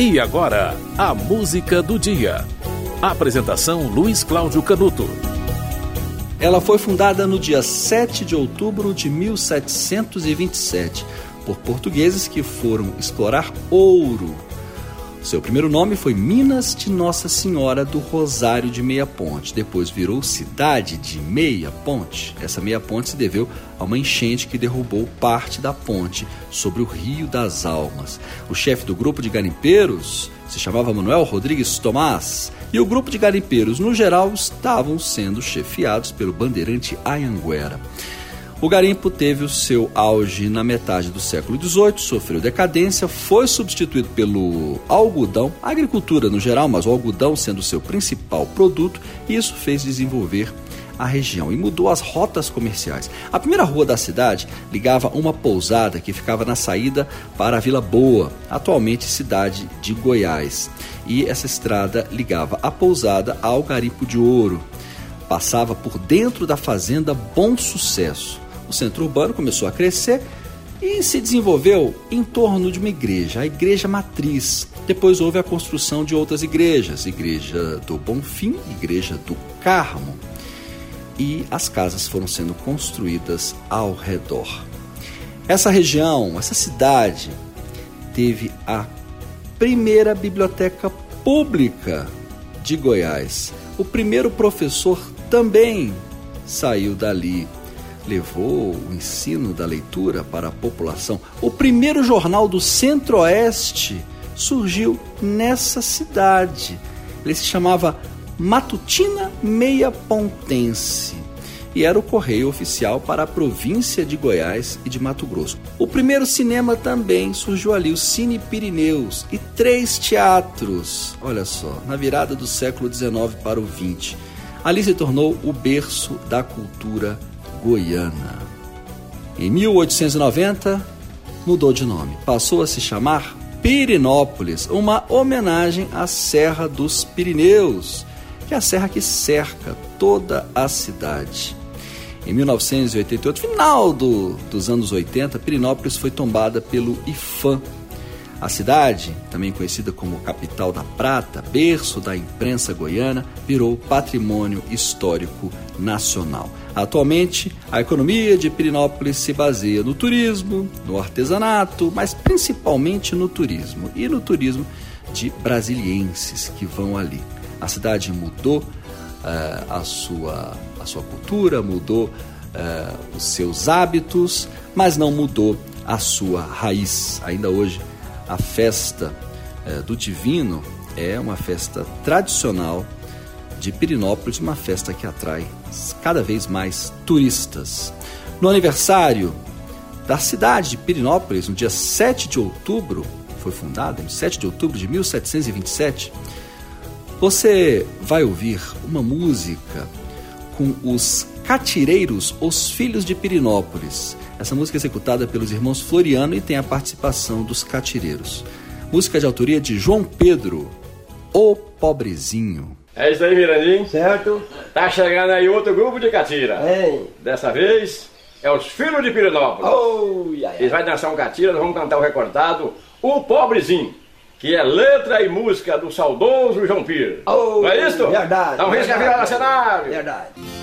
E agora, a música do dia. Apresentação Luiz Cláudio Canuto. Ela foi fundada no dia 7 de outubro de 1727 por portugueses que foram explorar ouro seu primeiro nome foi Minas de Nossa Senhora do Rosário de Meia Ponte. Depois virou Cidade de Meia Ponte. Essa meia ponte se deveu a uma enchente que derrubou parte da ponte sobre o Rio das Almas. O chefe do grupo de garimpeiros se chamava Manuel Rodrigues Tomás e o grupo de garimpeiros, no geral, estavam sendo chefiados pelo bandeirante Ayanguera. O garimpo teve o seu auge na metade do século XVIII, sofreu decadência, foi substituído pelo algodão, a agricultura no geral, mas o algodão sendo o seu principal produto, e isso fez desenvolver a região e mudou as rotas comerciais. A primeira rua da cidade ligava uma pousada que ficava na saída para a Vila Boa, atualmente cidade de Goiás. E essa estrada ligava a pousada ao garimpo de ouro. Passava por dentro da fazenda Bom Sucesso o centro urbano começou a crescer e se desenvolveu em torno de uma igreja, a igreja matriz. Depois houve a construção de outras igrejas, igreja do Bonfim, igreja do Carmo. E as casas foram sendo construídas ao redor. Essa região, essa cidade, teve a primeira biblioteca pública de Goiás. O primeiro professor também saiu dali levou o ensino da leitura para a população. O primeiro jornal do Centro-Oeste surgiu nessa cidade. Ele se chamava Matutina Meia Pontense e era o correio oficial para a província de Goiás e de Mato Grosso. O primeiro cinema também surgiu ali, o Cine Pirineus, e três teatros, olha só, na virada do século XIX para o XX. Ali se tornou o berço da cultura Goiânia. Em 1890, mudou de nome, passou a se chamar Pirinópolis, uma homenagem à Serra dos Pirineus, que é a serra que cerca toda a cidade. Em 1988, final do, dos anos 80, Pirinópolis foi tombada pelo IFAM, a cidade, também conhecida como capital da prata, berço da imprensa goiana, virou patrimônio histórico nacional. Atualmente, a economia de Pirinópolis se baseia no turismo, no artesanato, mas principalmente no turismo e no turismo de brasilienses que vão ali. A cidade mudou uh, a, sua, a sua cultura, mudou uh, os seus hábitos, mas não mudou a sua raiz. Ainda hoje, a festa é, do Divino é uma festa tradicional de Pirinópolis, uma festa que atrai cada vez mais turistas. No aniversário da cidade de Pirinópolis, no dia 7 de outubro, foi fundada em 7 de outubro de 1727, você vai ouvir uma música com os Catireiros, os Filhos de Pirinópolis. Essa música é executada pelos irmãos Floriano e tem a participação dos Catireiros. Música de autoria de João Pedro, O Pobrezinho. É isso aí, Mirandinho. Certo. Tá chegando aí outro grupo de catira. É. Dessa vez é os Filhos de Pirinópolis. Oh, ia, ia. Eles vão dançar um catira, nós vamos cantar o recortado O Pobrezinho que é letra e música do saudoso João Pires. Oh, Não é isso? Verdade. Dá um risco a virar cenário. Verdade.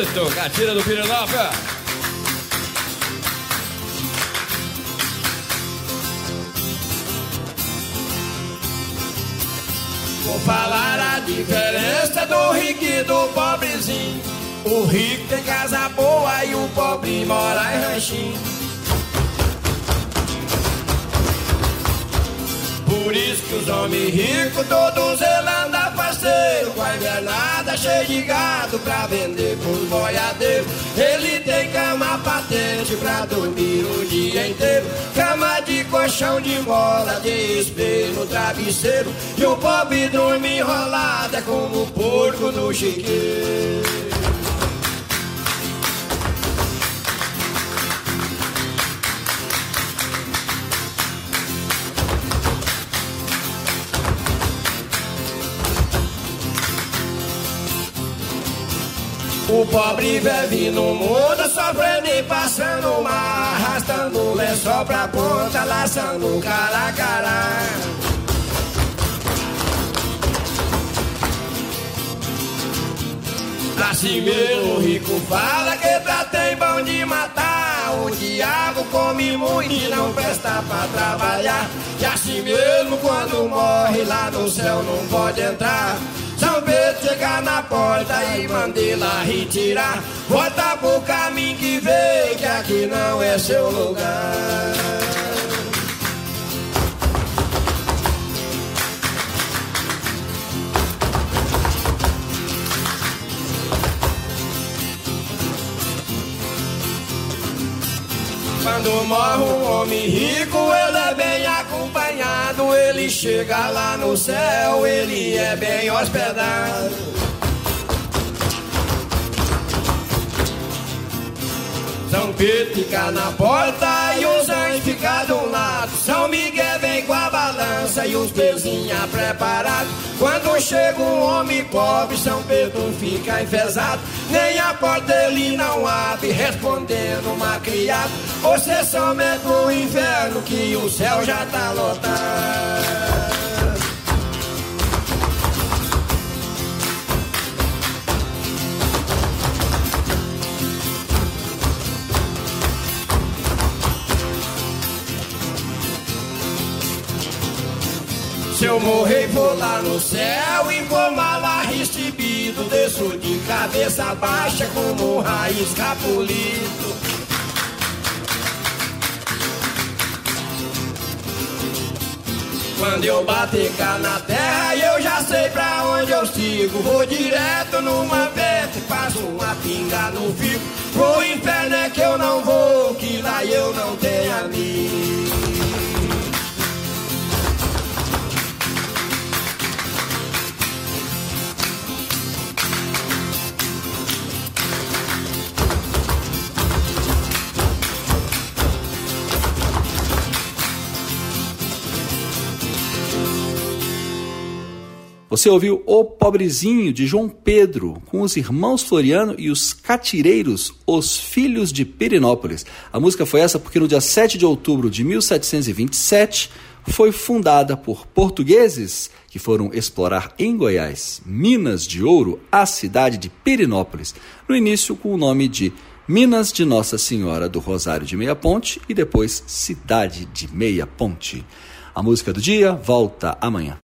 Bonito, catira do Pirinópolis. Vou falar a diferença do rico e do pobrezinho. O rico tem casa boa e o pobre mora em ranchinho. Por isso que os homens ricos, todos eles andam parceiro Com a invernada cheia de gado pra vender pros boiadeiro. Ele tem cama patente pra dormir o dia inteiro. Cama de colchão de mola, de espelho, travesseiro. E o pobre dorme enrolado, é como um porco no chiqueiro. O pobre vive no mundo sofrendo e passando mal, arrastando o lençol pra ponta, laçando cara a cara. Assim mesmo o rico fala que tá tem bom de matar. O diabo come muito e não presta pra trabalhar. E assim mesmo quando morre lá no céu não pode entrar. Chegar na porta e mandei lá retirar. Volta pro caminho que veio, que aqui não é seu lugar. Quando morre um homem rico, ele é bem acompanhado. Ele chega lá no céu, ele é bem hospedado. São Pedro fica na porta e os anjos ficam do lado. São Miguel vem e os pezinhos preparados. Quando chega um homem pobre, São Pedro fica enfesado. Nem a porta ele não abre, respondendo uma criada. Você somente o inferno que o céu já tá lotado. Se eu morrer, vou lá no céu e vou mal recebido. Desço de cabeça baixa como um raiz capulito. Quando eu bater cá na terra, eu já sei pra onde eu sigo. Vou direto numa e passo uma pinga no fico. Pro inferno é que eu não vou, que lá eu não tenho amigo. Você ouviu O Pobrezinho de João Pedro, com os irmãos Floriano e os catireiros, os filhos de Pirinópolis. A música foi essa porque no dia 7 de outubro de 1727 foi fundada por portugueses que foram explorar em Goiás, Minas de Ouro, a cidade de Pirinópolis, no início com o nome de Minas de Nossa Senhora do Rosário de Meia Ponte e depois Cidade de Meia Ponte. A música do dia volta amanhã.